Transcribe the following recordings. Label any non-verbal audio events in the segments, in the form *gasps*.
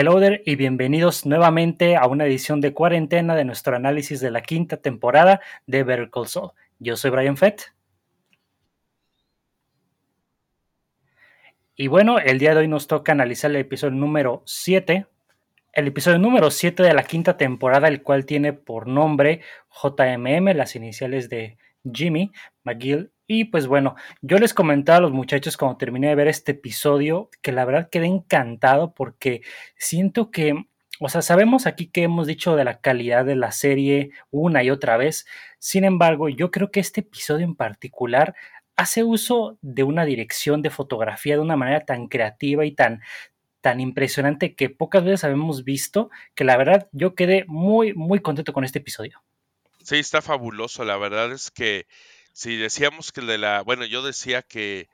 Hello there y bienvenidos nuevamente a una edición de cuarentena de nuestro análisis de la quinta temporada de Better. Yo soy Brian Fett. Y bueno, el día de hoy nos toca analizar el episodio número 7. El episodio número 7 de la quinta temporada, el cual tiene por nombre JMM, las iniciales de Jimmy McGill y pues bueno, yo les comentaba a los muchachos cuando terminé de ver este episodio que la verdad quedé encantado porque siento que, o sea, sabemos aquí que hemos dicho de la calidad de la serie una y otra vez. Sin embargo, yo creo que este episodio en particular hace uso de una dirección de fotografía de una manera tan creativa y tan tan impresionante que pocas veces habíamos visto, que la verdad yo quedé muy, muy contento con este episodio. Sí, está fabuloso. La verdad es que Sí, decíamos que el de la, bueno, yo decía que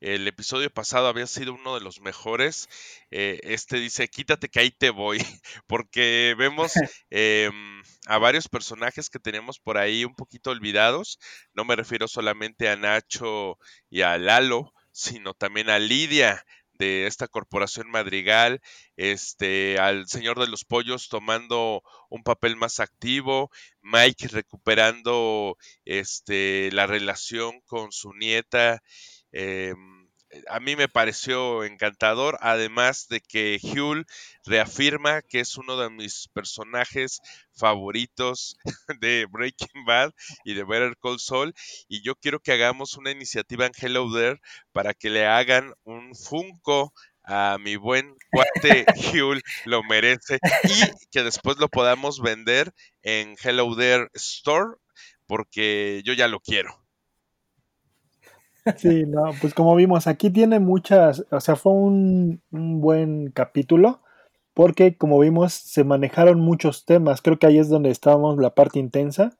el episodio pasado había sido uno de los mejores. Eh, este dice, quítate que ahí te voy, *laughs* porque vemos *laughs* em, a varios personajes que teníamos por ahí un poquito olvidados. No me refiero solamente a Nacho y a Lalo, sino también a Lidia de esta corporación Madrigal, este, al señor de los pollos tomando un papel más activo, Mike recuperando este, la relación con su nieta. Eh, a mí me pareció encantador, además de que Hugh reafirma que es uno de mis personajes favoritos *laughs* de Breaking Bad y de Better Call Saul, y yo quiero que hagamos una iniciativa en Hello There para que le hagan un Funko a mi buen cuate *laughs* Hugh, lo merece, y que después lo podamos vender en Hello There Store, porque yo ya lo quiero. Sí, no, pues como vimos, aquí tiene muchas, o sea, fue un, buen capítulo porque como vimos se manejaron muchos temas, creo que ahí es donde estábamos la parte intensa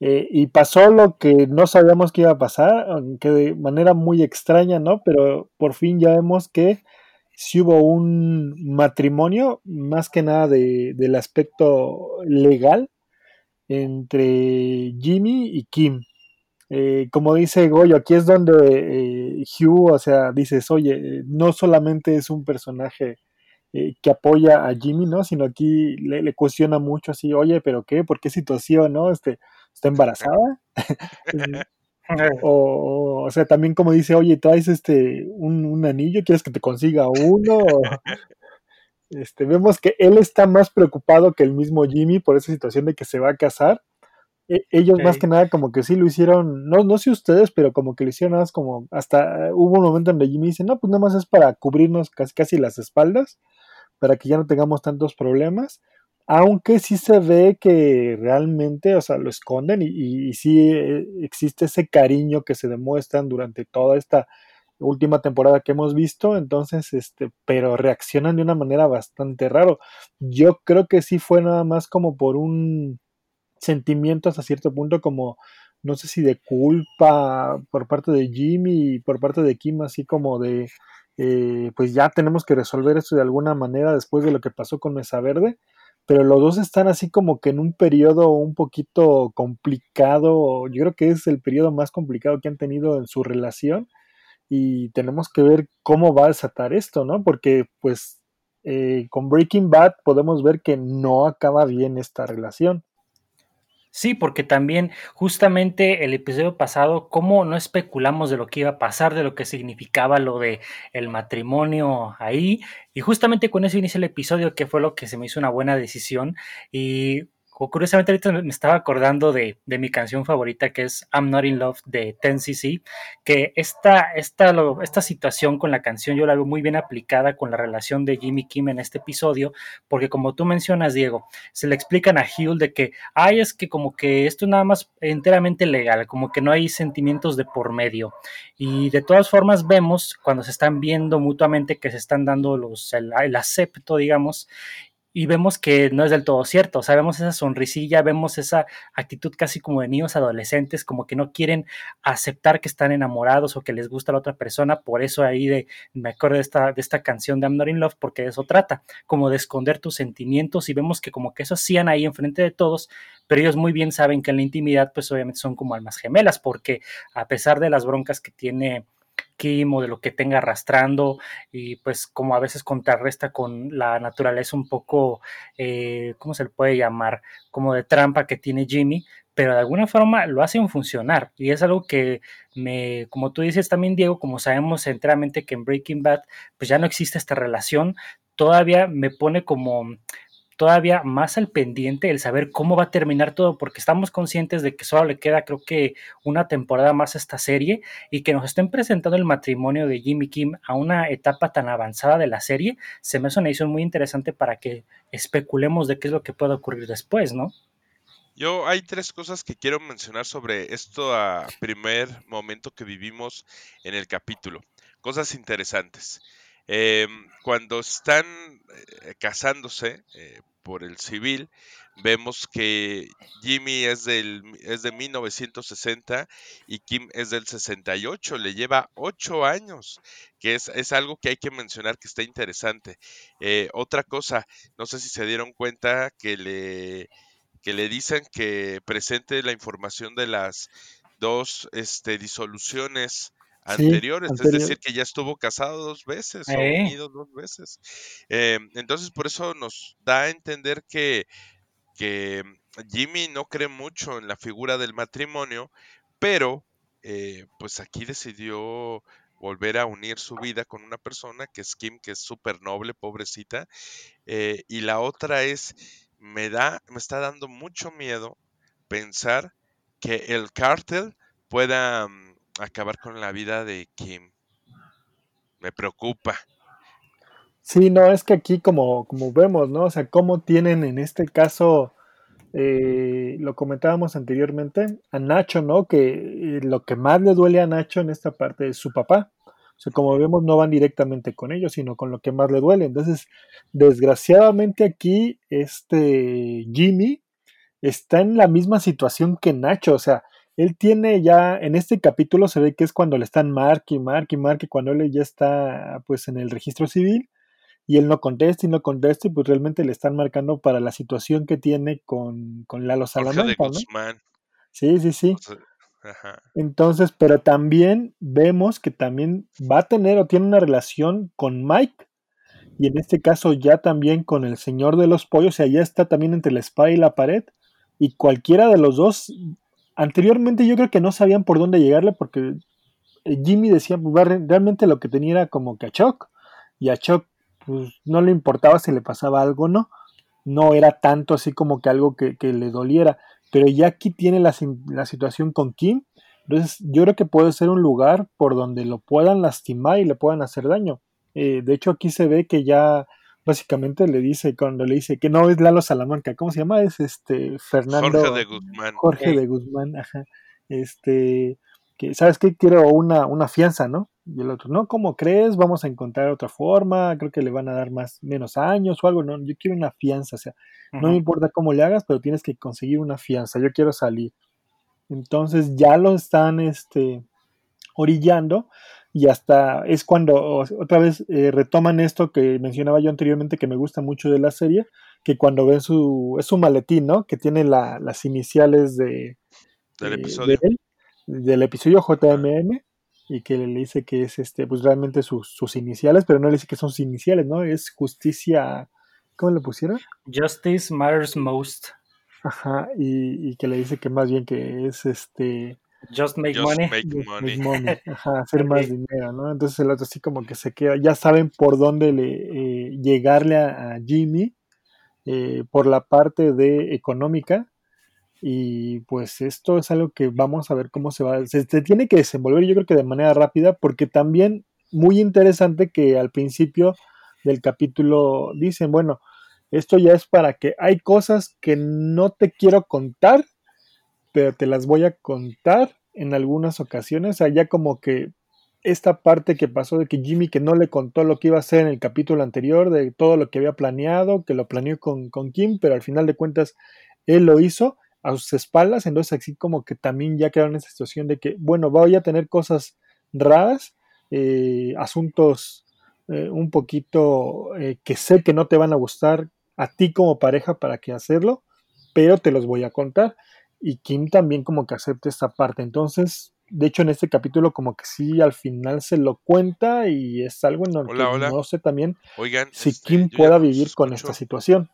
eh, y pasó lo que no sabíamos que iba a pasar, aunque de manera muy extraña, ¿no? Pero por fin ya vemos que sí hubo un matrimonio, más que nada de, del aspecto legal, entre Jimmy y Kim. Eh, como dice Goyo, aquí es donde eh, Hugh, o sea, dices, oye, no solamente es un personaje eh, que apoya a Jimmy, ¿no? Sino aquí le, cuestiona mucho así, oye, pero ¿qué? ¿Por qué situación, no? Este, ¿Está embarazada? *laughs* o, o, sea, también como dice, oye, traes este un, un anillo, ¿quieres que te consiga uno? Este, vemos que él está más preocupado que el mismo Jimmy por esa situación de que se va a casar e, ellos más que nada como que sí lo hicieron, no, no sé ustedes, pero como que lo hicieron nada más como, hasta hubo un momento donde Jimmy dice, no, pues nada más es para cubrirnos casi, casi las espaldas, para que ya no tengamos tantos problemas, aunque sí se ve que realmente, o sea, lo esconden y, y, sí eh, existe ese cariño que se demuestran durante toda esta última temporada que hemos visto, entonces, este, pero reaccionan de una manera bastante raro. Yo creo que sí fue nada más como por un sentimientos a cierto punto como no sé si de culpa por parte de Jimmy y por parte de Kim, así como de eh, pues ya tenemos que resolver esto de alguna manera después de lo que pasó con Mesa Verde, pero los dos están así como que en un periodo un poquito complicado, yo creo que es el periodo más complicado que han tenido en su relación y tenemos que ver cómo va a desatar esto, ¿no? Porque pues eh, con Breaking Bad podemos ver que no acaba bien esta relación. Sí, porque también justamente el episodio pasado, cómo no especulamos de lo que iba a pasar, de lo que significaba lo de el matrimonio ahí, y justamente con eso inicia el episodio, que fue lo que se me hizo una buena decisión, y curiosamente ahorita me estaba acordando de, mi canción favorita que es I'm Not in Love de 10cc, que esta, esta, esta situación con la canción yo la veo muy bien aplicada con la relación de Jimmy Kim en este episodio, porque como tú mencionas, Diego, se le explican a Hill de que, ay, es que como que esto es nada más enteramente legal, como que no hay sentimientos de por medio. Y de todas formas vemos cuando se están viendo mutuamente que se están dando los, el acepto, digamos, y vemos que no es del todo cierto. O sea, vemos esa sonrisilla, vemos esa actitud casi como de niños adolescentes, como que no quieren aceptar que están enamorados o que les gusta la otra persona. Por eso ahí de, me acuerdo de esta, de esta canción de I'm Not in Love, porque de eso trata, como de esconder tus sentimientos y vemos que como que eso hacían ahí enfrente de todos, pero ellos muy bien saben que en la intimidad pues obviamente son como almas gemelas, porque a pesar de las broncas que tiene Kim o de lo que tenga arrastrando y pues como a veces contrarresta con la naturaleza un poco, eh, ¿cómo se le puede llamar? Como de trampa que tiene Jimmy, pero de alguna forma lo hacen funcionar y es algo que me, como tú dices también Diego, como sabemos enteramente que en Breaking Bad pues ya no existe esta relación, todavía me pone como todavía más al pendiente el saber cómo va a terminar todo, porque estamos conscientes de que solo le queda creo que una temporada más a esta serie y que nos estén presentando el matrimonio de Jimmy Kim a una etapa tan avanzada de la serie, se me hace una edición muy interesante para que especulemos de qué es lo que puede ocurrir después, ¿no? Yo hay tres cosas que quiero mencionar sobre esto a primer momento que vivimos en el capítulo. Cosas interesantes. Em, cuando están eh, casándose eh, por el civil, vemos que Jimmy es, del, es de 1960 y Kim es del 68, le lleva ocho años, que es, es algo que hay que mencionar que está interesante. Eh, otra cosa, no sé si se dieron cuenta que le, que le dicen que presente la información de las dos este, disoluciones anteriores, es decir, que ya estuvo casado dos veces o unido dos veces. Em, entonces, por eso nos da a entender que, que Jimmy no cree mucho en la figura del matrimonio, pero eh, pues aquí decidió volver a unir su vida con una persona que es Kim, que es súper noble, pobrecita. Eh, y la otra es, me da, me está dando mucho miedo pensar que el cártel pueda mm, acabar con la vida de Kim. Me preocupa. Sí, no, es que aquí como, como vemos, ¿no? O sea, cómo tienen en este caso, eh, lo comentábamos anteriormente, a Nacho, ¿no? Que eh, lo que más le duele a Nacho en esta parte es su papá. O sea, como vemos, no van directamente con ellos, sino con lo que más le duele. Entonces, desgraciadamente aquí, este Jimmy está en la misma situación que Nacho. O sea, él tiene ya, en este capítulo se ve que es cuando le están marque y marque y marque, cuando él ya está pues en el registro civil y él no contesta y no contesta y pues realmente le están marcando para la situación que tiene con, con Lalo Salamanca. Sí, sí, sí. Entonces, pero también vemos que también va a tener o tiene una relación con Mike y en este caso ya también con el señor de los pollos, o sea, ya está también entre la espada y la pared y cualquiera de los dos Anteriormente yo creo que no sabían por dónde llegarle porque eh, Jimmy decía, realmente lo que tenía era como que a Chuck, y a Chuck pues, no le importaba si le pasaba algo o no, no era tanto así como que algo que, le doliera, pero ya aquí tiene la, situación con Kim, entonces yo creo que puede ser un lugar por donde lo puedan lastimar y le puedan hacer daño. Eh, de hecho aquí se ve que ya básicamente le dice, cuando le dice que no es Lalo Salamanca, ¿cómo se llama? Es este Fernando. Jorge de Guzmán. Jorge de Guzmán, ajá. Este, que, ¿sabes qué? Quiero una, una fianza, ¿no? Y el otro, no, ¿cómo crees? Vamos a encontrar otra forma, creo que le van a dar más, menos años o algo, no, yo quiero una fianza, o sea, no me importa cómo le hagas, pero tienes que conseguir una fianza, yo quiero salir. Entonces ya lo están, este, orillando y hasta es cuando otra vez eh, retoman esto que mencionaba yo anteriormente que me gusta mucho de la serie, que cuando ven su, es su maletín, ¿no? Que tiene las iniciales de, del episodio, del episodio JMM y que le dice que es este, pues realmente sus, sus iniciales, pero no le dice que son sus iniciales, ¿no? Es justicia, ¿cómo le pusieron? Justice matters most. Ajá, y, y que le dice que más bien que es este Just make money. *laughs* Ajá, hacer más dinero, ¿no? Entonces el otro así como que se queda, ya saben por dónde le, eh, llegarle a, Jimmy eh, por la parte de económica. Y pues esto es algo que vamos a ver cómo se va, se, se tiene que desenvolver yo creo que de manera rápida porque también muy interesante que al principio del capítulo dicen, bueno, esto ya es para que hay cosas que no te quiero contar pero te las voy a contar en algunas ocasiones. allá como que esta parte que pasó de que Jimmy que no le contó lo que iba a hacer en el capítulo anterior, de todo lo que había planeado, que lo planeó con, Kim, pero al final de cuentas él lo hizo a sus espaldas, entonces así como que también ya quedaron en esa situación de que, bueno, voy a tener cosas raras, eh, asuntos eh, un poquito eh, que sé que no te van a gustar a ti como pareja para que hacerlo, pero te los voy a contar y Kim también como que acepta esta parte. Entonces, de hecho en este capítulo como que sí al final se lo cuenta y es algo en lo que no sé también si este, Kim pueda vivir con esta situación.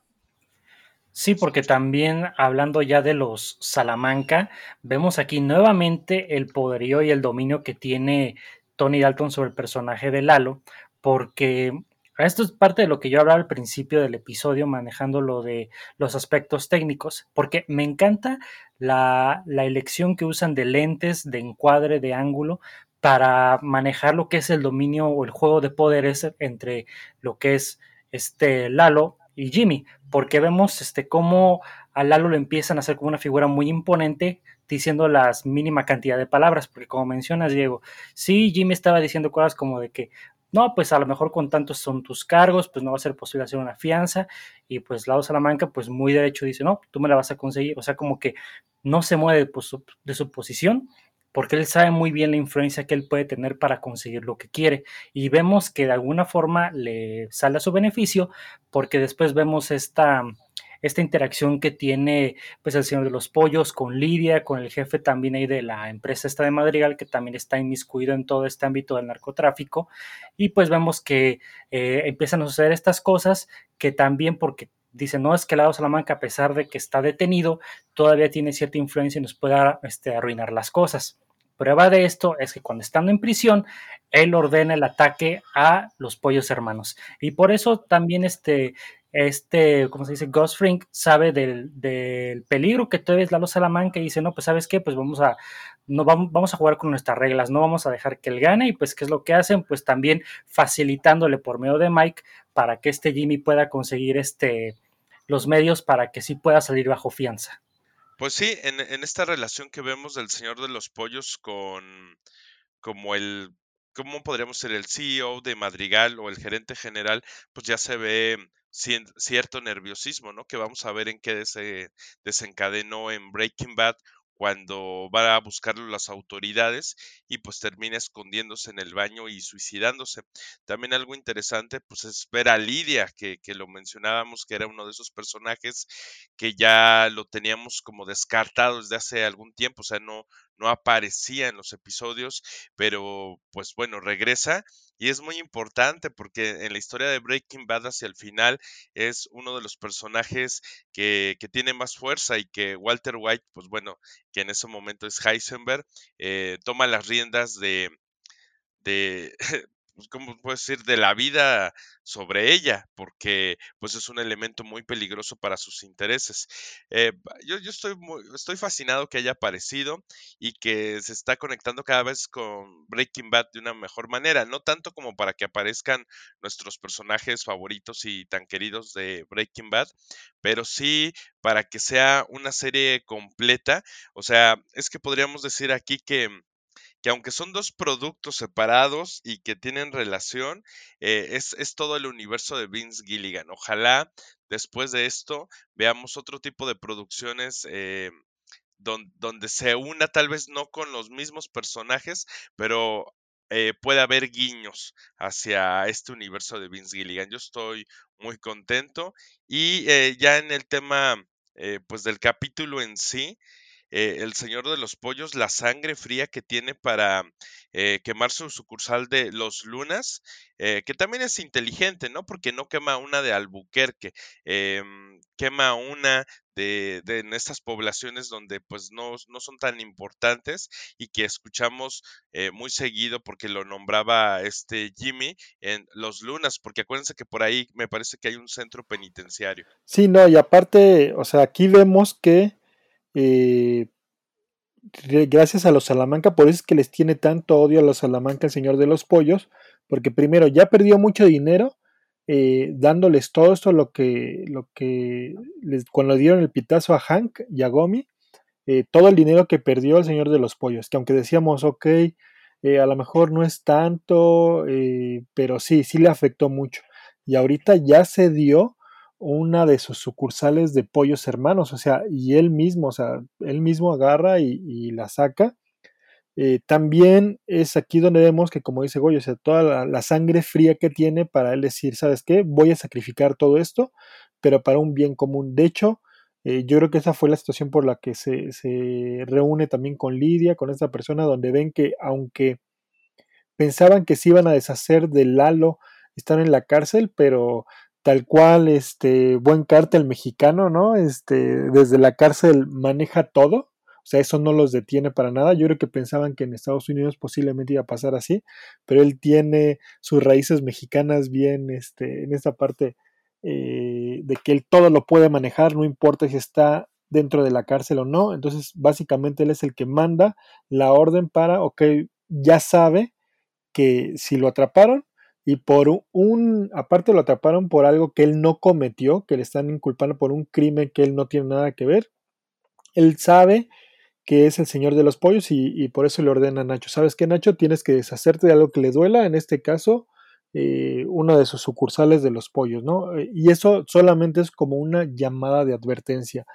Sí, porque también hablando ya de los Salamanca, vemos aquí nuevamente el poderío y el dominio que tiene Tony Dalton sobre el personaje de Lalo, porque esto es parte de lo que yo hablaba al principio del episodio, manejando lo de los aspectos técnicos, porque me encanta la, elección que usan de lentes, de encuadre, de ángulo, para manejar lo que es el dominio o el juego de poderes entre lo que es este Lalo y Jimmy, porque vemos este, cómo a Lalo lo empiezan a hacer como una figura muy imponente, diciendo la mínima cantidad de palabras, porque como mencionas, Diego, sí, Jimmy estaba diciendo cosas como de que, no, pues a lo mejor con tantos son tus cargos, pues no va a ser posible hacer una fianza, y pues Lalo Salamanca, pues muy derecho dice, no, tú me la vas a conseguir, o sea, como que no se mueve de su posición, porque él sabe muy bien la influencia que él puede tener para conseguir lo que quiere. Y vemos que de alguna forma le sale a su beneficio, porque después vemos esta, esta interacción que tiene pues el señor de los pollos con Lidia, con el jefe también ahí de la empresa esta de Madrigal, que también está inmiscuido en todo este ámbito del narcotráfico. Y pues vemos que eh, empiezan a suceder estas cosas que también porque dice, no es que Lado Salamanca, a pesar de que está detenido, todavía tiene cierta influencia y nos puede este, arruinar las cosas. Prueba de esto es que cuando estando en prisión, él ordena el ataque a los pollos hermanos. Y por eso también este, este, ¿cómo se dice? Ghost Frink sabe del, peligro que todavía es Lalo Salamanca y dice, no, pues sabes qué, pues vamos a, no vamos, vamos, a jugar con nuestras reglas, no vamos a dejar que él gane y pues qué es lo que hacen, pues también facilitándole por medio de Mike para que este Jimmy pueda conseguir este, los medios para que sí pueda salir bajo fianza. Pues sí, en, esta relación que vemos del Señor de los Pollos con como el, ¿cómo podríamos ser? El CEO de Madrigal o el gerente general, pues ya se ve cierto nerviosismo, ¿no? Que vamos a ver en qué se desencadenó en Breaking Bad cuando va a buscarlo las autoridades y pues termina escondiéndose en el baño y suicidándose. También algo interesante pues es ver a Lidia, que, que, lo mencionábamos, que era uno de esos personajes que ya lo teníamos como descartado desde hace algún tiempo, o sea, no, no aparecía en los episodios, pero pues bueno, regresa y es muy importante porque en la historia de Breaking Bad hacia el final es uno de los personajes que, que tiene más fuerza y que Walter White, pues bueno, que en ese momento es Heisenberg, eh, toma las riendas de, de *laughs* pues, ¿cómo puedo decir?, de la vida sobre ella, porque pues es un elemento muy peligroso para sus intereses. Eh, yo, yo estoy, muy, estoy fascinado que haya aparecido y que se está conectando cada vez con Breaking Bad de una mejor manera, no tanto como para que aparezcan nuestros personajes favoritos y tan queridos de Breaking Bad, pero sí para que sea una serie completa. O sea, es que podríamos decir aquí que que aunque son dos productos separados y que tienen relación, eh, es, es, todo el universo de Vince Gilligan. Ojalá después de esto veamos otro tipo de producciones eh, donde se una tal vez no con los mismos personajes, pero eh, puede haber guiños hacia este universo de Vince Gilligan. Yo estoy muy contento y ya en el tema pues del capítulo en sí, eh, el Señor de los Pollos, la sangre fría que tiene para eh, quemar su sucursal de Los Lunas, eh, que también es inteligente, ¿no? Porque no quema una de Albuquerque, em, quema una de, de, en estas poblaciones donde pues no, no, son tan importantes y que escuchamos muy seguido porque lo nombraba este Jimmy en Los Lunas, porque acuérdense que por ahí me parece que hay un centro penitenciario. Sí, no, y aparte, o sea, aquí vemos que eh, gracias a los Salamanca, por eso es que les tiene tanto odio a los Salamanca el Señor de los Pollos, porque primero ya perdió mucho dinero eh, dándoles todo esto, lo que, lo que cuando dieron el pitazo a Hank y a Gomi, eh, todo el dinero que perdió el Señor de los Pollos, que aunque decíamos, ok, a lo mejor no es tanto, pero sí, sí le afectó mucho. Y ahorita ya se dio una de sus sucursales de pollos hermanos, o sea, y él mismo, o sea, él mismo agarra y, la saca. Eh, también es aquí donde vemos que, como dice Goyo, o sea, toda la, sangre fría que tiene para él decir, ¿sabes qué? Voy a sacrificar todo esto, pero para un bien común. De hecho, Eh, yo creo que esa fue la situación por la que se, se reúne también con Lidia, con esta persona, donde ven que aunque pensaban que se iban a deshacer de Lalo, están en la cárcel, pero tal cual, este, buen cártel mexicano, ¿no? Este, desde la cárcel maneja todo, o sea, eso no los detiene para nada. Yo creo que pensaban que en Estados Unidos posiblemente iba a pasar así, pero él tiene sus raíces mexicanas bien, este, en esta parte eh, de que él todo lo puede manejar, no importa si está dentro de la cárcel o no. Entonces, básicamente él es el que manda la orden para, ok, ya sabe que si lo atraparon y por un, aparte lo atraparon por algo que él no cometió, que le están inculpando por un crimen que él no tiene nada que ver, él sabe que es el señor de los pollos y, por eso le ordena a Nacho, ¿sabes qué Nacho? Tienes que deshacerte de algo que le duela, en este caso, eh, uno de sus sucursales de los pollos, ¿no? Eh, y eso solamente es como una llamada de advertencia.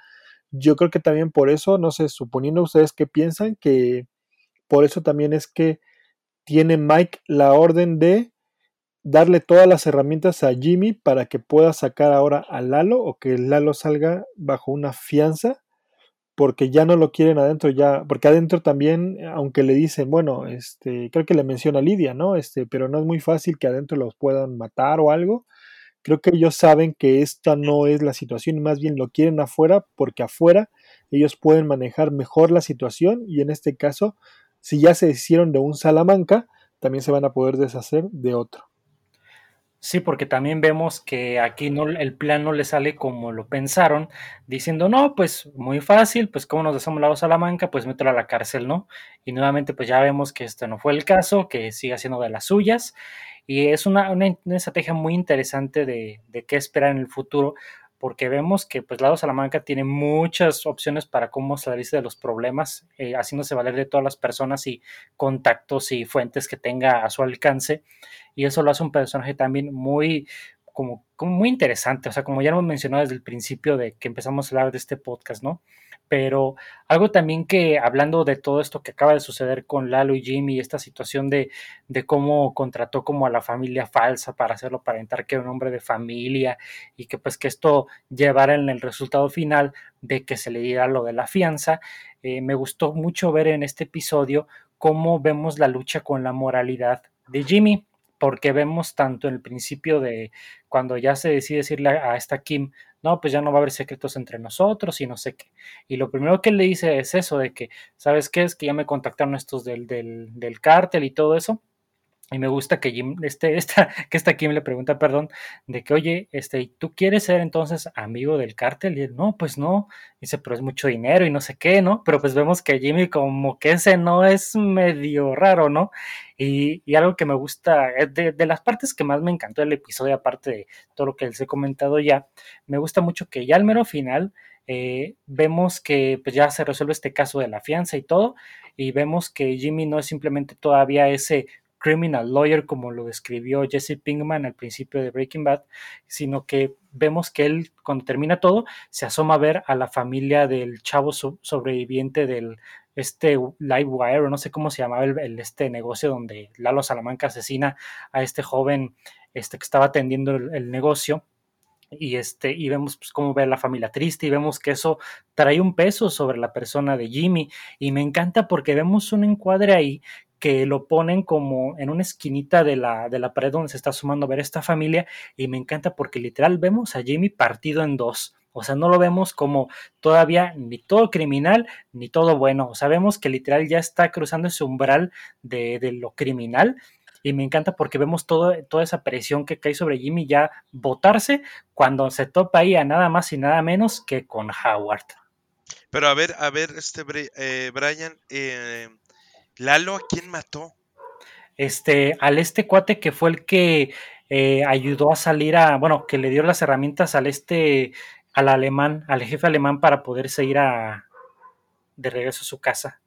Yo creo que también por eso, no sé, suponiendo ustedes que piensan que por eso también es que tiene Mike la orden de darle todas las herramientas a Jimmy para que pueda sacar ahora a Lalo o que Lalo salga bajo una fianza porque ya no lo quieren adentro ya, porque adentro también, aunque le dicen, bueno, este, creo que le menciona Lidia, ¿no? Este, pero no es muy fácil que adentro los puedan matar o algo. Creo que ellos saben que esta no es la situación, más bien lo quieren afuera, porque afuera ellos pueden manejar mejor la situación y en este caso si ya se deshicieron de un Salamanca, también se van a poder deshacer de otro. Sí, porque también vemos que aquí no, el plan no le sale como lo pensaron, diciendo, no, pues muy fácil, pues como nos deshacemos la Salamanca, pues mételo a la cárcel, ¿no? Y nuevamente pues ya vemos que este no fue el caso, que sigue siendo de las suyas, y es una, una, estrategia muy interesante de, de qué esperar en el futuro, porque vemos que pues Lado Salamanca tiene muchas opciones para cómo salirse de los problemas, eh, haciéndose valer de todas las personas y contactos y fuentes que tenga a su alcance, y eso lo hace un personaje también muy como, como muy interesante, o sea, como ya hemos mencionado desde el principio de que empezamos a hablar de este podcast, ¿no? Pero algo también que hablando de todo esto que acaba de suceder con Lalo y Jimmy, esta situación de, de cómo contrató como a la familia falsa para hacerlo aparentar que era un hombre de familia y que pues que esto llevara en el resultado final de que se le diera lo de la fianza, eh, me gustó mucho ver en este episodio cómo vemos la lucha con la moralidad de Jimmy porque vemos tanto en el principio de cuando ya se decide decirle a esta Kim, no, pues ya no va a haber secretos entre nosotros y no sé qué. Y lo primero que él le dice es eso, de que, ¿sabes qué? Es que ya me contactaron estos del, del, del cártel y todo eso. Y me gusta que Jim, este, *laughs* esta, que esta Kim le pregunta, perdón, de que, oye, este, ¿tú quieres ser entonces amigo del cártel? Y él, no, pues no. Dice, pero es mucho dinero y no sé qué, ¿no? Pero pues vemos que Jimmy como que ese no es medio raro, ¿no? Y, y algo que me gusta, eh, de, de, las partes que más me encantó del episodio, aparte de todo lo que les he comentado ya, me gusta mucho que ya al mero final eh, vemos que pues ya se resuelve este caso de la fianza y todo, y vemos que Jimmy no es simplemente todavía ese criminal lawyer como lo describió Jesse Pinkman al principio de Breaking Bad, sino que vemos que él cuando termina todo se asoma a ver a la familia del chavo sobreviviente del este Livewire o no sé cómo se llamaba el, este negocio donde Lalo Salamanca asesina a este joven este que estaba atendiendo el, negocio. Y este y vemos pues, cómo ve a la familia triste y vemos que eso trae un peso sobre la persona de Jimmy. Y me encanta porque vemos un encuadre ahí que lo ponen como en una esquinita de la, de la pared donde se está sumando a ver esta familia y me encanta porque literal vemos a Jimmy partido en dos. O sea, no lo vemos como todavía ni todo criminal ni todo bueno. O sea, que literal ya está cruzando ese umbral de, de lo criminal y me encanta porque vemos todo, toda esa presión que cae sobre Jimmy ya votarse cuando se topa ahí a nada más y nada menos que con Howard. Pero a ver, a ver, este eh, Brian, eh, Lalo, ¿a quién mató? Este, al este cuate que fue el que eh, ayudó a salir a, bueno, que le dio las herramientas al este, al alemán, al jefe alemán para poderse ir a de regreso a su casa.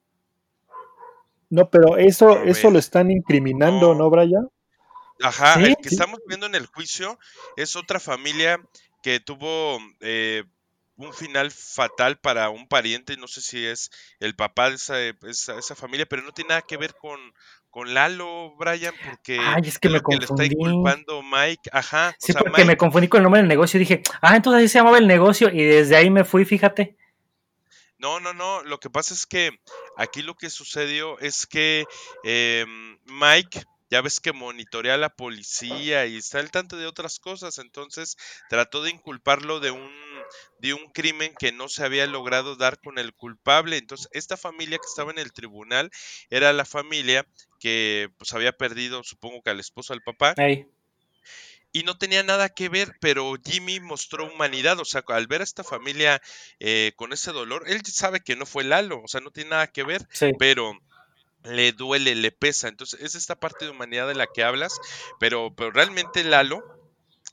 No, pero eso, eso lo están incriminando, ¿no, ¿no Brian? Ajá, ¿Sí? el que estamos viendo en el juicio es otra familia que tuvo eh, un final fatal para un pariente, no sé si es el papá de esa, esa, familia, pero no tiene nada que ver con, con Lalo, Brian, porque Ay, es que me lo que le está inculpando Mike, ajá. Sí, porque me confundí con el nombre del negocio y dije, ah, entonces ahí se llamaba el negocio y desde ahí me fui, fíjate. No, no, no, lo que pasa es que aquí lo que sucedió es que em, Mike ya ves que monitorea a la policía y está al tanto de otras cosas, entonces trató de inculparlo de un de un crimen que no se había logrado dar con el culpable. Entonces, esta familia que estaba en el tribunal era la familia que pues había perdido, supongo que al esposo, al papá. Y no tenía nada que ver, pero Jimmy mostró humanidad, o sea, al ver a esta familia eh, con ese dolor, él sabe que no fue Lalo, o sea, no tiene nada que ver, pero le duele, le pesa. Entonces, es esta parte de humanidad de la que hablas, pero, pero realmente Lalo,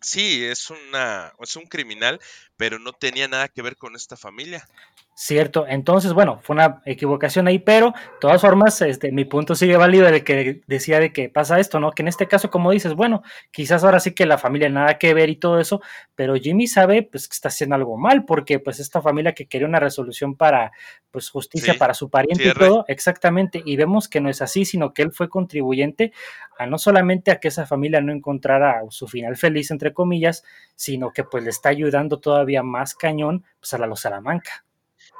sí, es, una, es un criminal, pero no tenía nada que ver con esta familia. Cierto, entonces, bueno, fue una equivocación ahí, pero de todas formas, este, mi punto sigue válido de que decía de que pasa esto, ¿no? Que en este caso, como dices, bueno, quizás ahora sí que la familia nada que ver y todo eso, pero Jimmy sabe pues que está haciendo algo mal, porque pues esta familia que quería una resolución para pues justicia para su pariente y todo, exactamente, y vemos que no es así, sino que él fue contribuyente a no solamente a que esa familia no encontrara su final feliz, entre comillas, sino que pues le está ayudando todavía más cañón pues a la Los Salamanca.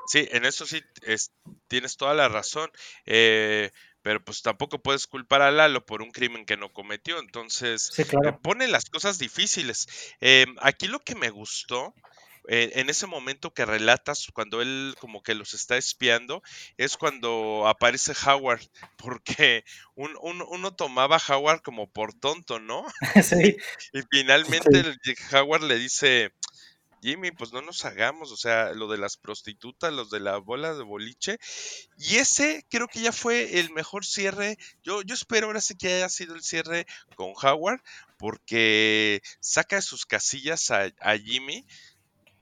Sí, en eso sí tienes toda la razón. Eh, pero pues tampoco puedes culpar a Lalo por un crimen que no cometió. Entonces, pone las cosas difíciles. Eh, aquí lo que me gustó eh, en ese momento que relatas, cuando él como que los está espiando, es cuando aparece Howard, *laughs* porque uno tomaba a Howard como por tonto, ¿no? *laughs* Sí. y, finalmente Howard le dice, Jimmy, pues no nos hagamos, o sea, lo de las prostitutas, los de la bola de boliche. Y ese creo que ya fue el mejor cierre. Yo, yo espero ahora sí que haya sido el cierre con Howard, porque saca de sus casillas a, Jimmy.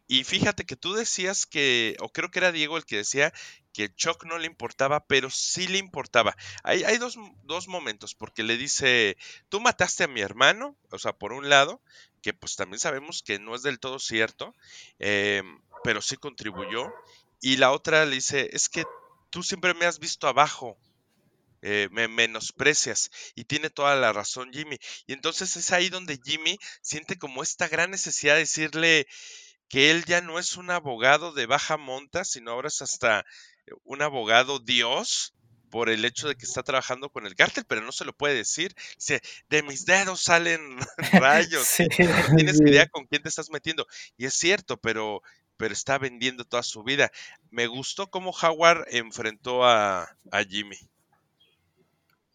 Y fíjate que tú decías que, o creo que era Diego el que decía que Chuck no le importaba, pero sí le importaba. Hay, hay dos, dos, momentos, porque le dice, tú mataste a mi hermano, o sea, por un lado, que pues también sabemos que no es del todo cierto, eh, pero sí contribuyó. Y la otra le dice, es que tú siempre me has visto abajo, eh, me menosprecias. Y tiene toda la razón Jimmy. Y entonces es ahí donde Jimmy siente como esta gran necesidad de decirle que él ya no es un abogado de baja monta, sino ahora es hasta un abogado Dios por el hecho de que está trabajando con el cártel, pero no se lo puede decir. Dice, de mis dedos salen *laughs* rayos. *laughs* no tienes idea con quién te estás metiendo. Y es cierto, pero, pero está vendiendo toda su vida. Me gustó cómo Howard enfrentó a, a Jimmy.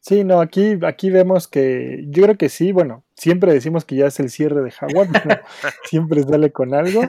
Sí, no, aquí, aquí vemos que yo creo que sí, bueno, siempre decimos que ya es el cierre de Howard, *laughs* siempre sale con algo.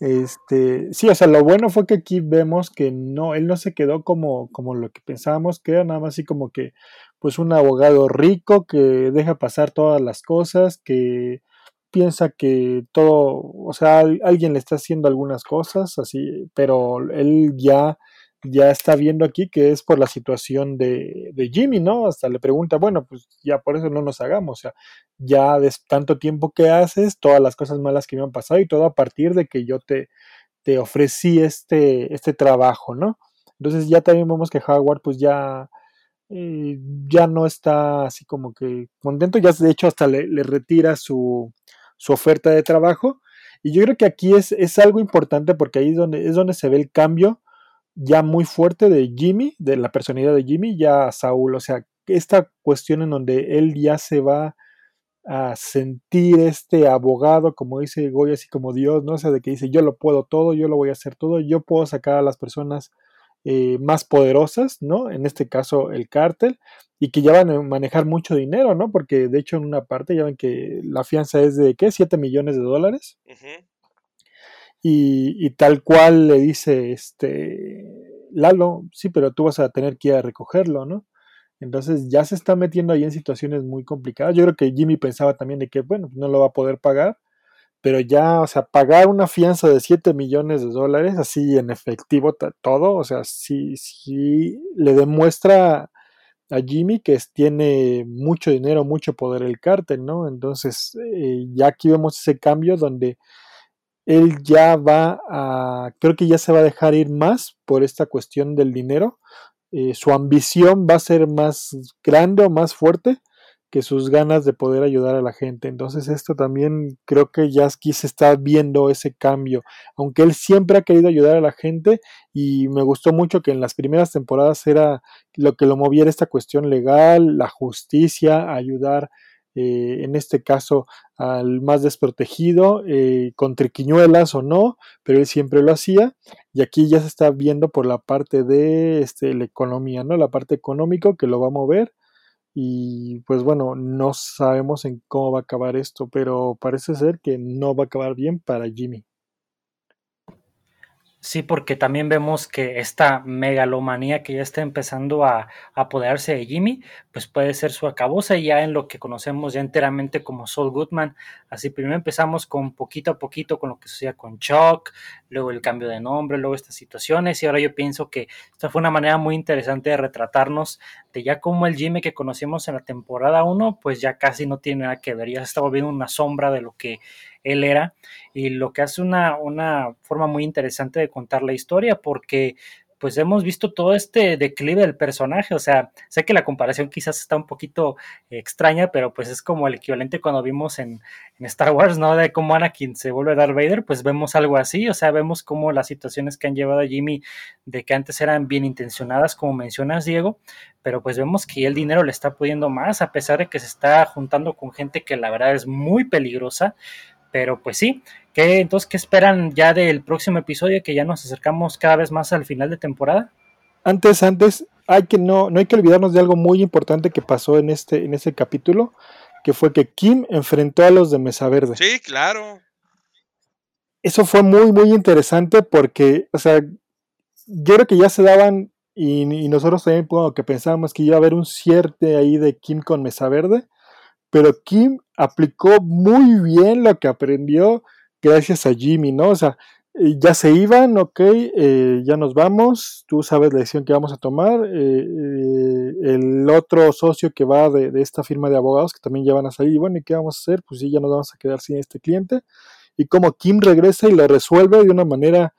Este, sí, o sea, lo bueno fue que aquí vemos que no, él no se quedó como, como lo que pensábamos que era, nada más así como que, pues un abogado rico que deja pasar todas las cosas, que piensa que todo, o sea, alguien le está haciendo algunas cosas, así, pero él ya ya está viendo aquí que es por la situación de, de, Jimmy, ¿no? Hasta le pregunta, bueno, pues ya por eso no nos hagamos, o sea, ya de tanto tiempo que haces, todas las cosas malas que me han pasado y todo a partir de que yo te, te ofrecí este, este trabajo, ¿no? Entonces ya también vemos que Howard pues ya, eh, ya no está así como que contento, ya de hecho hasta le, le retira su, su, oferta de trabajo. Y yo creo que aquí es, es algo importante porque ahí es donde, es donde se ve el cambio ya muy fuerte de Jimmy, de la personalidad de Jimmy, ya Saúl. O sea, esta cuestión en donde él ya se va a sentir este abogado, como dice Goya, así como Dios, ¿no? O sea, de que dice, yo lo puedo todo, yo lo voy a hacer todo, yo puedo sacar a las personas eh, más poderosas, ¿no? En este caso, el cártel, y que ya van a manejar mucho dinero, ¿no? Porque de hecho en una parte ya ven que la fianza es de, ¿qué? 7 millones de dólares y, tal cual le dice este Lalo, sí, pero tú vas a tener que ir a recogerlo, ¿no? Entonces ya se está metiendo ahí en situaciones muy complicadas. Yo creo que Jimmy pensaba también de que, bueno, no lo va a poder pagar, pero ya, o sea, pagar una fianza de 7 millones de dólares, así en efectivo todo, o sea, sí, sí le demuestra a Jimmy que tiene mucho dinero, mucho poder el cártel, ¿no? Entonces, eh, ya aquí vemos ese cambio donde él ya va a, creo que ya se va a dejar ir más por esta cuestión del dinero. Eh, su ambición va a ser más grande o más fuerte que sus ganas de poder ayudar a la gente. Entonces esto también creo que ya aquí se está viendo ese cambio, aunque él siempre ha querido ayudar a la gente y me gustó mucho que en las primeras temporadas era lo que lo moviera esta cuestión legal, la justicia, ayudar eh, en este caso al más desprotegido, eh, con triquiñuelas o no, pero él siempre lo hacía y aquí ya se está viendo por la parte de este, la economía, ¿no? La parte económica que lo va a mover y pues bueno, no sabemos en cómo va a acabar esto, pero parece ser que no va a acabar bien para Jimmy. Sí, porque también vemos que esta megalomanía que ya está empezando a, apoderarse de Jimmy, pues puede ser su acabose ya en lo que conocemos ya enteramente como Saul Goodman. Así primero empezamos con poquito a poquito con lo que sucedía con Chuck, luego el cambio de nombre, luego estas situaciones y ahora yo pienso que esta fue una manera muy interesante de retratarnos de ya como el Jimmy que conocemos en la temporada 1, pues ya casi no tiene nada que ver, ya se está volviendo una sombra de lo que él era, y lo que hace una, una forma muy interesante de contar la historia, porque pues hemos visto todo este declive del personaje, o sea, sé que la comparación quizás está un poquito extraña, pero pues es como el equivalente cuando vimos en, en, Star Wars, ¿no? De cómo Anakin se vuelve Darth Vader, pues vemos algo así, o sea, vemos como las situaciones que han llevado a Jimmy de que antes eran bien intencionadas, como mencionas, Diego, pero pues vemos que el dinero le está pudiendo más, a pesar de que se está juntando con gente que la verdad es muy peligrosa, pero pues sí, ¿qué, entonces, ¿qué esperan ya del próximo episodio que ya nos acercamos cada vez más al final de temporada? Antes, antes, hay que no, no hay que olvidarnos de algo muy importante que pasó en este, en ese capítulo, que fue que Kim enfrentó a los de Mesa Verde. Sí, claro. Eso fue muy, muy interesante porque, o sea, yo creo que ya se daban, y, y nosotros también como que pensábamos que iba a haber un cierre ahí de Kim con Mesa Verde, pero Kim aplicó muy bien lo que aprendió gracias a Jimmy, ¿no? O sea, eh, ya se iban, ok, eh, ya nos vamos, tú sabes la decisión que vamos a tomar, eh, el otro socio que va de, esta firma de abogados que también ya van a salir, bueno, ¿y qué vamos a hacer? Pues sí, ya nos vamos a quedar sin este cliente. Y como Kim regresa y lo resuelve de una manera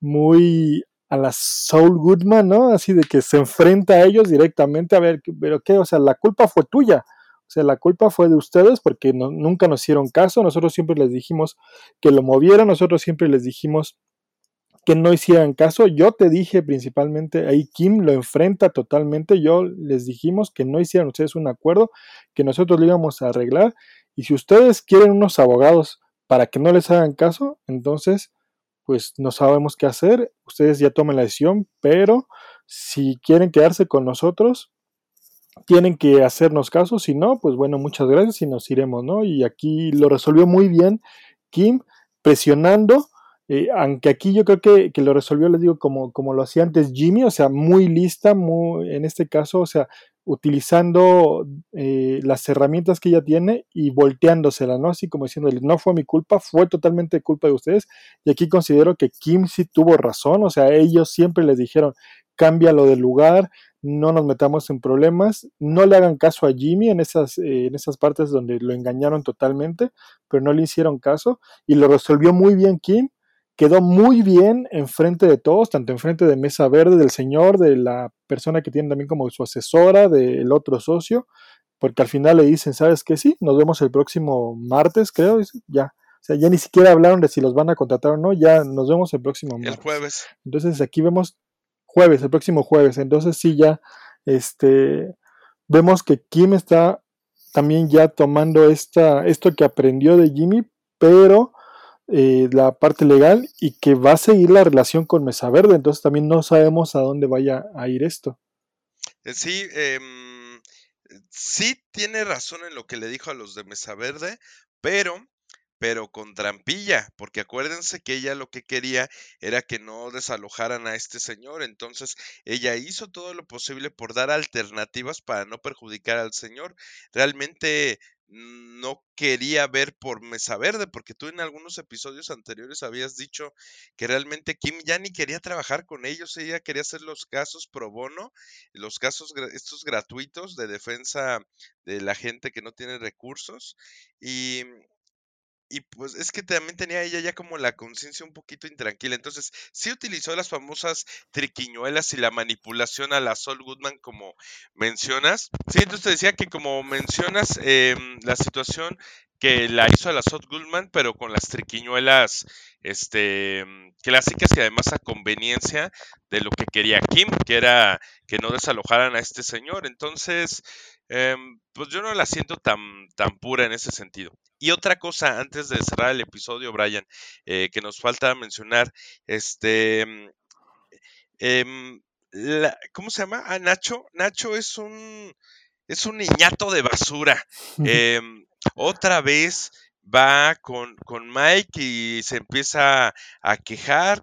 muy a la Saul Goodman, ¿no? Así de que se enfrenta a ellos directamente, a ver, pero qué, o sea, la culpa fue tuya o sea, la culpa fue de ustedes porque nunca nos hicieron caso. Nosotros siempre les dijimos que lo movieran, nosotros siempre les dijimos que no hicieran caso. Yo te dije principalmente, ahí Kim lo enfrenta totalmente. Yo les dijimos que no hicieran ustedes un acuerdo, que nosotros lo íbamos a arreglar. Y si ustedes quieren unos abogados para que no les hagan caso, entonces, pues no sabemos qué hacer. Ustedes ya tomen la decisión, pero si quieren quedarse con nosotros, tienen que hacernos caso, si no, pues bueno, muchas gracias y nos iremos, ¿no? Y aquí lo resolvió muy bien Kim, presionando, eh, aunque aquí yo creo que, que, lo resolvió, les digo, como, como lo hacía antes Jimmy, o sea, muy lista, muy, en este caso, o sea, utilizando eh, las herramientas que ella tiene y volteándosela, ¿no? Así como diciéndole, no fue mi culpa, fue totalmente culpa de ustedes. Y aquí considero que Kim sí tuvo razón, o sea, ellos siempre les dijeron, cámbialo de lugar, no nos metamos en problemas, no le hagan caso a Jimmy en esas, eh, en esas partes donde lo engañaron totalmente, pero no le hicieron caso y lo resolvió muy bien Kim, quedó muy bien enfrente de todos, tanto enfrente de Mesa Verde, del señor, de la persona que tiene también como su asesora, del otro socio, porque al final le dicen, ¿sabes qué? Sí, nos vemos el próximo martes, creo, ya. O sea, ya ni siquiera hablaron de si los van a contratar o no, ya nos vemos el próximo martes. El jueves. Entonces aquí vemos jueves, el próximo jueves. Entonces sí ya este, vemos que Kim está también ya tomando esta, esto que aprendió de Jimmy, pero eh, la parte legal y que va a seguir la relación con Mesa Verde. Entonces también no sabemos a dónde vaya a ir esto. Eh, sí, eh, sí tiene razón en lo que le dijo a los de Mesa Verde, pero pero con trampilla, porque acuérdense que ella lo que quería era que no desalojaran a este señor, entonces ella hizo todo lo posible por dar alternativas para no perjudicar al señor. Realmente no quería ver por Mesa Verde, porque tú en algunos episodios anteriores habías dicho que realmente Kim ya ni quería trabajar con ellos, ella quería hacer los casos pro bono, los casos estos gratuitos de defensa de la gente que no tiene recursos y y pues es que también tenía ella ya como la conciencia un poquito intranquila. Entonces, sí utilizó las famosas triquiñuelas y la manipulación a la Sol Goodman, como mencionas. Sí, entonces te decía que como mencionas em, la situación que la hizo a la Sol Goodman, pero con las triquiñuelas este, clásicas y además a conveniencia de lo que quería Kim, que era que no desalojaran a este señor. Entonces, em, pues yo no la siento tan, tan pura en ese sentido. Y otra cosa, antes de cerrar el episodio, Brian, eh, que nos falta mencionar, este, em, ¿cómo se llama? Ah, Nacho. Nacho es un, es un niñato de basura. *laughs* Em, otra vez va con, con, Mike y se empieza a quejar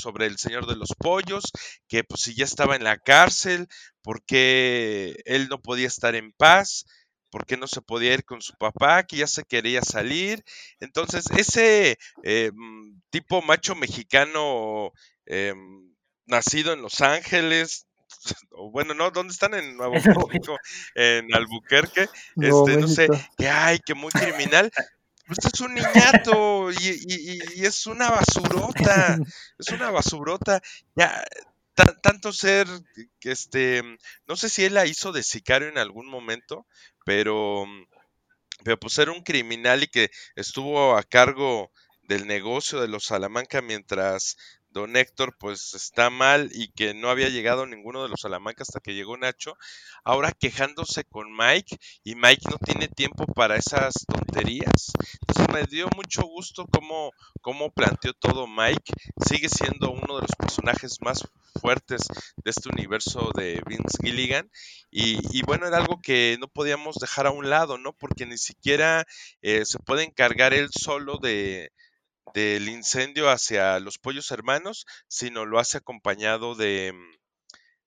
sobre el señor de los pollos, que pues si ya estaba en la cárcel, porque él no podía estar en paz porque no se podía ir con su papá, que ya se quería salir. Entonces, ese eh, mm, tipo macho mexicano eh, nacido en Los Ángeles, *laughs* o bueno, no, ¿dónde están? En Nuevo *laughs* México, en Albuquerque, este, no sé, que ay, que muy criminal. Pues es un niñato y, y, es una basurota, es una basurota. Ya, tanto ser que este, no sé si él la hizo de sicario en algún momento, pero, pero pues era un criminal y que estuvo a cargo del negocio de los Salamanca mientras don Héctor pues está mal y que no había llegado ninguno de los Salamanca hasta que llegó Nacho, ahora quejándose con Mike y Mike no tiene tiempo para esas tonterías. Entonces me dio mucho gusto cómo, cómo planteó todo Mike, sigue siendo uno de los personajes más fuertes de este universo de Vince Gilligan y, y bueno, era algo que no podíamos dejar a un lado, ¿no? Porque ni siquiera eh, se puede encargar él solo de del incendio hacia los pollos hermanos, sino lo hace acompañado de, mm,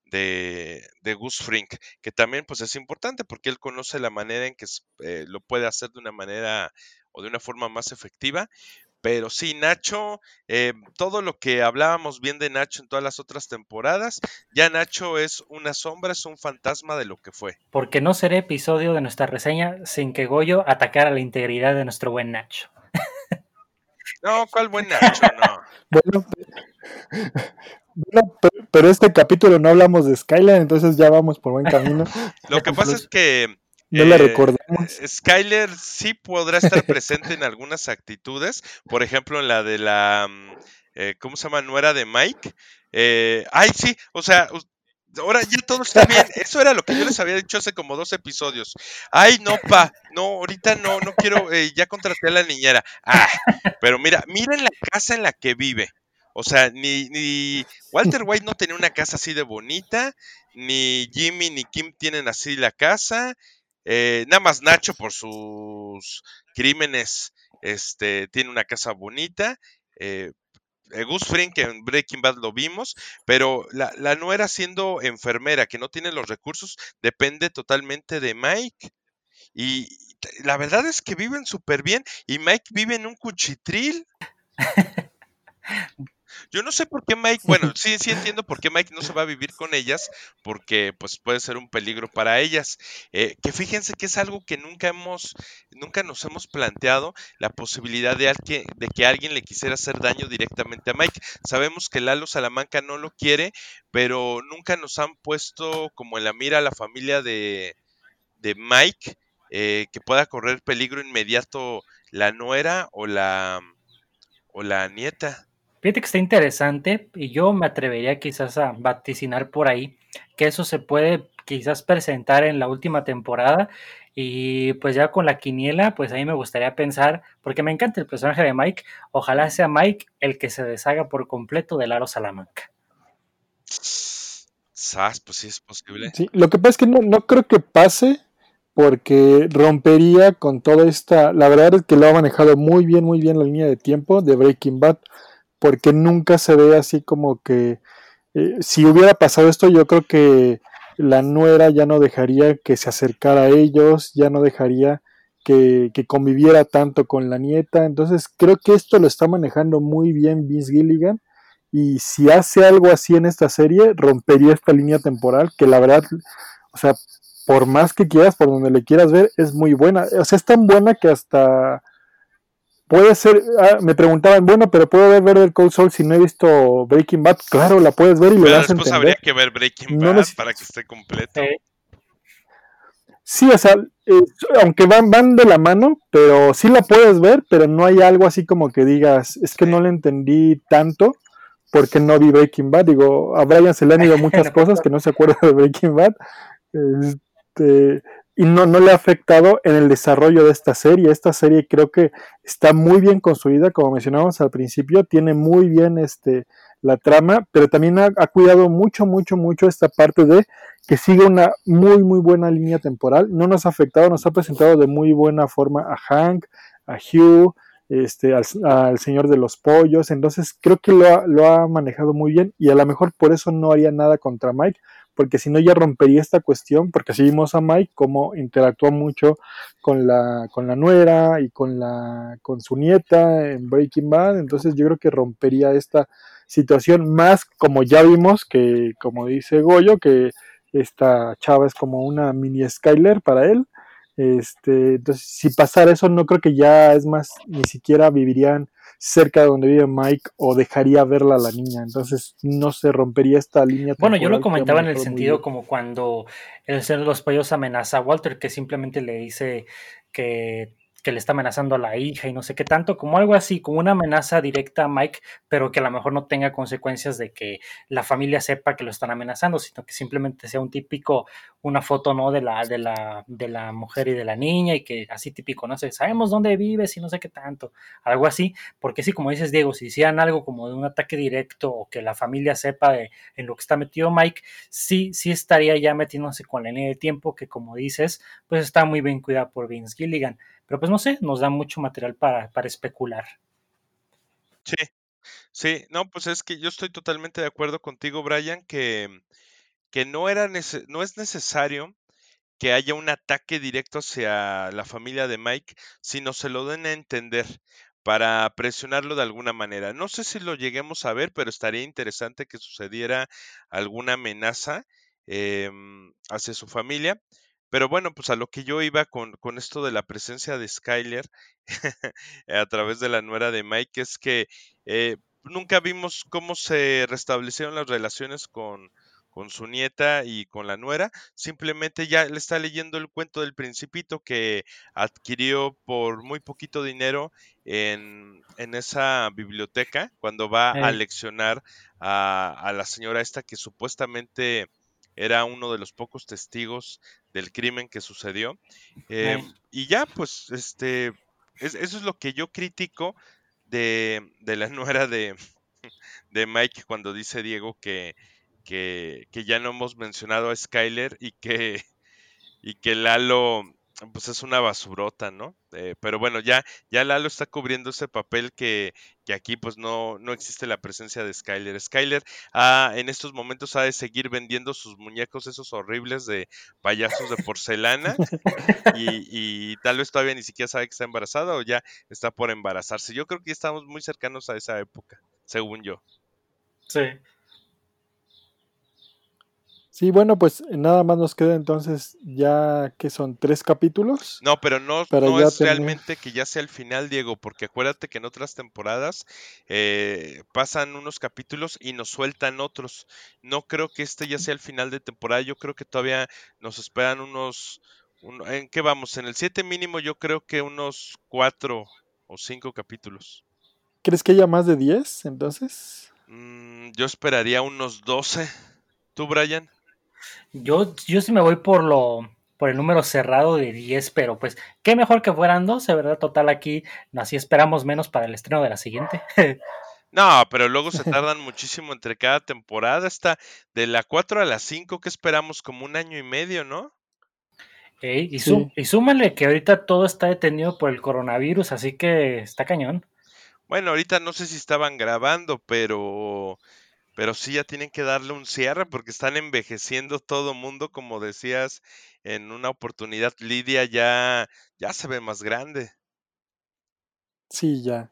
de, de Gus Frink, que también pues es importante porque él conoce la manera en que eh, lo puede hacer de una manera o de una forma más efectiva. Pero sí, Nacho, eh, todo lo que hablábamos bien de Nacho en todas las otras temporadas, ya Nacho es una sombra, es un fantasma de lo que fue. Porque no será episodio de nuestra reseña sin que Goyo atacara la integridad de nuestro buen Nacho. No, ¿cuál buen Nacho? No. *laughs* Bueno, pero, este capítulo no hablamos de Skyler, entonces ya vamos por buen camino. Lo que pasa es que no la eh, recordamos. Skyler sí podrá estar presente en algunas actitudes, por ejemplo en la de la, mm, eh, ¿cómo se llama? Nuera de Mike. Eh, ay, sí, o sea, Ahora ya todo está bien. Eso era lo que yo les había dicho hace como dos episodios. Ay, no, pa, no, ahorita no, no quiero, eh, ya contraté a la niñera. Ah, pero mira, miren la casa en la que vive. O sea, ni, Walter White no tenía una casa así de bonita, ni Jimmy ni Kim tienen así la casa. Eh, nada más Nacho por sus crímenes, este, tiene una casa bonita. Eh, Gus Fring, que en Breaking Bad lo vimos, pero la, la nuera siendo enfermera, que no tiene los recursos, depende totalmente de Mike. Y la verdad es que viven súper bien y Mike vive en un cuchitril. *laughs* Yo no sé por qué Mike, bueno, *laughs* sí, sí entiendo por qué Mike no se va a vivir con ellas, porque pues puede ser un peligro para ellas. Eh, que fíjense que es algo que nunca hemos, nunca nos hemos planteado, la posibilidad de, alguien, de que alguien le quisiera hacer daño directamente a Mike. Sabemos que Lalo Salamanca no lo quiere, pero nunca nos han puesto como en la mira a la familia de, de Mike, eh, que pueda correr peligro inmediato la nuera o la, o la nieta. Fíjate que está interesante y yo me atrevería quizás a vaticinar por ahí que eso se puede quizás presentar en la última temporada y pues ya con la quiniela pues a mí me gustaría pensar, porque me encanta el personaje de Mike, ojalá sea Mike el que se deshaga por completo del aro Salamanca. Sas, pues sí es posible. Sí, lo que pasa es que no, no creo que pase porque rompería con toda esta, la verdad es que lo ha manejado muy bien, muy bien la línea de tiempo de Breaking Bad porque nunca se ve así como que eh, si hubiera pasado esto yo creo que la nuera ya no dejaría que se acercara a ellos, ya no dejaría que, conviviera tanto con la nieta, entonces creo que esto lo está manejando muy bien Vince Gilligan y si hace algo así en esta serie rompería esta línea temporal que la verdad, o sea, por más que quieras, por donde le quieras ver, es muy buena, o sea, es tan buena que hasta puede ser, ah, me preguntaban, bueno, pero puedo ver Better Call Saul si no he visto Breaking Bad. Claro, la puedes ver y Pero le vas a después entender. habría que ver Breaking No Bad para que esté completo. Eh, Sí, o sea, eh, aunque van, van de la mano, pero sí la puedes ver, pero no hay algo así como que digas, es que Sí. no le entendí tanto porque no vi Breaking Bad. Digo, a Brian se le han ido *laughs* muchas cosas que no se acuerda de Breaking Bad. Este, y no, no le ha afectado en el desarrollo de esta serie. Esta serie creo que está muy bien construida, como mencionábamos al principio, tiene muy bien este, la trama, pero también ha, cuidado mucho, mucho, mucho esta parte de que sigue una muy, muy buena línea temporal. No nos ha afectado, nos ha presentado de muy buena forma a Hank, a Hugh, este, al, al Señor de los Pollos. Entonces creo que lo ha, lo ha manejado muy bien y a lo mejor por eso no haría nada contra Mike, porque si no ya rompería esta cuestión, porque así vimos a Mike como interactuó mucho con la, con la nuera y con, la, con su nieta en Breaking Bad. Entonces yo creo que rompería esta situación más como ya vimos que, como dice Goyo, que esta chava es como una mini Skyler para él. Este, entonces, si pasara eso, no creo que ya es más, ni siquiera vivirían cerca de donde vive Mike o dejaría verla a la niña. Entonces, no se rompería esta línea. Bueno, yo lo comentaba en el sentido como cuando el Señor de los Pollos amenaza a Walter, que simplemente le dice que, que le está amenazando a la hija y no sé qué tanto, como algo así, como una amenaza directa a Mike, pero que a lo mejor no tenga consecuencias de que la familia sepa que lo están amenazando, sino que simplemente sea un típico, una foto, ¿no? De la, de la, de la mujer y de la niña y que así típico, no sé, sabemos dónde vives y no sé qué tanto, algo así, porque sí, como dices Diego, si hicieran algo como de un ataque directo o que la familia sepa de, en lo que está metido Mike, sí, sí estaría ya metiéndose con la línea de tiempo que como dices, pues está muy bien cuidada por Vince Gilligan. Pero pues no sé, nos da mucho material para, para especular. Sí, sí, no, pues es que yo estoy totalmente de acuerdo contigo, Brian, que, que no era no es necesario que haya un ataque directo hacia la familia de Mike, sino se lo den a entender para presionarlo de alguna manera. No sé si lo lleguemos a ver, pero estaría interesante que sucediera alguna amenaza em, hacia su familia. Pero bueno, pues a lo que yo iba con, con esto de la presencia de Skyler *laughs* a través de la nuera de Mike es que eh, nunca vimos cómo se restablecieron las relaciones con, con su nieta y con la nuera. Simplemente ya le está leyendo el cuento del principito que adquirió por muy poquito dinero en, en esa biblioteca cuando va a leccionar a, a la señora esta que supuestamente era uno de los pocos testigos del crimen que sucedió. Eh, Ey. y ya, pues, este, es- eso es lo que yo critico de, de la *laughs* nuera de, de Mike cuando dice Diego que, que, que ya no hemos mencionado a Skyler y que, y que Lalo pues es una basurota, ¿no? Eh, pero bueno, ya, ya Lalo está cubriendo ese papel que, que aquí pues no, no existe la presencia de Skyler. Skyler ah, en estos momentos ha de seguir vendiendo sus muñecos esos horribles de payasos de porcelana y, y tal vez todavía ni siquiera sabe que está embarazada o ya está por embarazarse. Yo creo que ya estamos muy cercanos a esa época, según yo. Sí. Sí, bueno, pues nada más nos queda entonces ya que son tres capítulos. No, pero no, es tener- realmente que ya sea el final, Diego, porque acuérdate que en otras temporadas eh, pasan unos capítulos y nos sueltan otros. No creo que este ya sea el final de temporada, yo creo que todavía nos esperan unos... un- ¿En qué vamos? En el 7 mínimo yo creo que unos 4 o 5 capítulos. ¿Crees que haya más de 10 entonces? Mm, yo esperaría unos 12. ¿Tú, Brian? Yo, yo sí me voy por lo por el número cerrado de 10, pero pues qué mejor que fueran 12, ¿verdad? Total aquí, así esperamos menos para el estreno de la siguiente. *laughs* No, pero luego se tardan muchísimo entre cada temporada. Está de la 4 a la 5, que esperamos como un año y medio, ¿no? Ey, y, Sí. sú- y súmale que ahorita todo está detenido por el coronavirus, así que está cañón. Bueno, ahorita no sé si estaban grabando, pero pero sí ya tienen que darle un cierre porque están envejeciendo todo mundo, como decías en una oportunidad, Lidia ya ya se ve más grande. Sí, ya.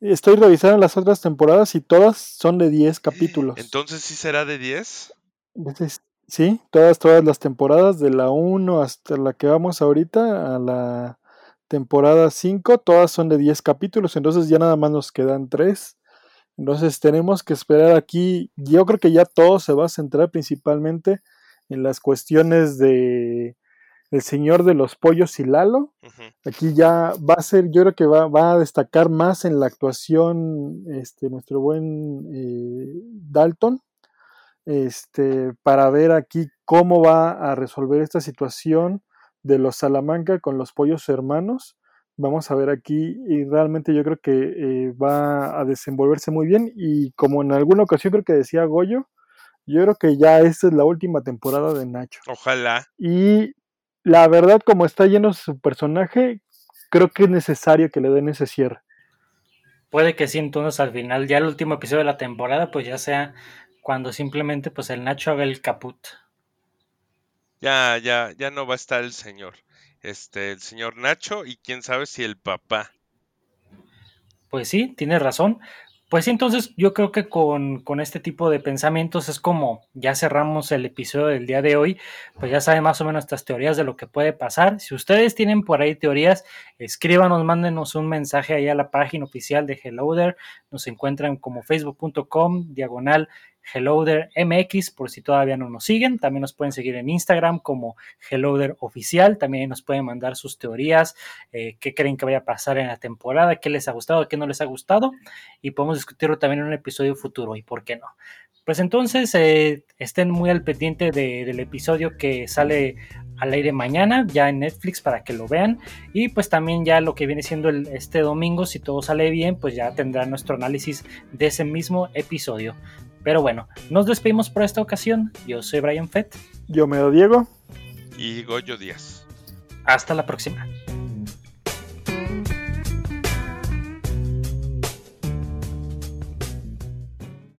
Estoy revisando las otras temporadas y todas son de 10 *gasps* capítulos. Entonces sí será de 10. Entonces, sí, todas, todas las temporadas, de la 1 hasta la que vamos ahorita, a la temporada 5, todas son de 10 capítulos, entonces ya nada más nos quedan 3. Entonces tenemos que esperar aquí, yo creo que ya todo se va a centrar principalmente en las cuestiones de el señor de los pollos y Lalo. Aquí ya va a ser, yo creo que va, va, a destacar más en la actuación este, nuestro buen eh, Dalton, este, para ver aquí cómo va a resolver esta situación de los Salamanca con los pollos hermanos. Vamos a ver aquí y realmente yo creo que eh, va a desenvolverse muy bien y como en alguna ocasión creo que decía Goyo, yo creo que ya esta es la última temporada de Nacho. Ojalá. Y la verdad, como está lleno su personaje, creo que es necesario que le den ese cierre. Puede que sí, entonces al final, ya el último episodio de la temporada, pues ya sea cuando simplemente pues el Nacho haga el caput. Ya, ya, ya no va a estar el señor. Este, el señor Nacho y quién sabe si el papá. Pues sí, tiene razón. Pues entonces yo creo que con, este tipo de pensamientos es como ya cerramos el episodio del día de hoy, pues ya saben más o menos estas teorías de lo que puede pasar. Si ustedes tienen por ahí teorías, escríbanos, mándenos un mensaje ahí a la página oficial de Hello There. Nos encuentran como facebook.com diagonal Helloder MX, por si todavía no nos siguen. También nos pueden seguir en Instagram como Helloder Oficial. También nos pueden mandar sus teorías, eh, qué creen que vaya a pasar en la temporada, qué les ha gustado, qué no les ha gustado. Y podemos discutirlo también en un episodio futuro y por qué no. Pues entonces eh, estén muy al pendiente del episodio que sale al aire mañana, ya en Netflix para que lo vean. Y pues también ya lo que viene siendo este domingo, si todo sale bien, pues ya tendrá nuestro análisis de ese mismo episodio. Pero bueno, nos despedimos por esta ocasión. Yo soy Brian Fett. Yo me lo Diego. Y Goyo Díaz. Hasta la próxima.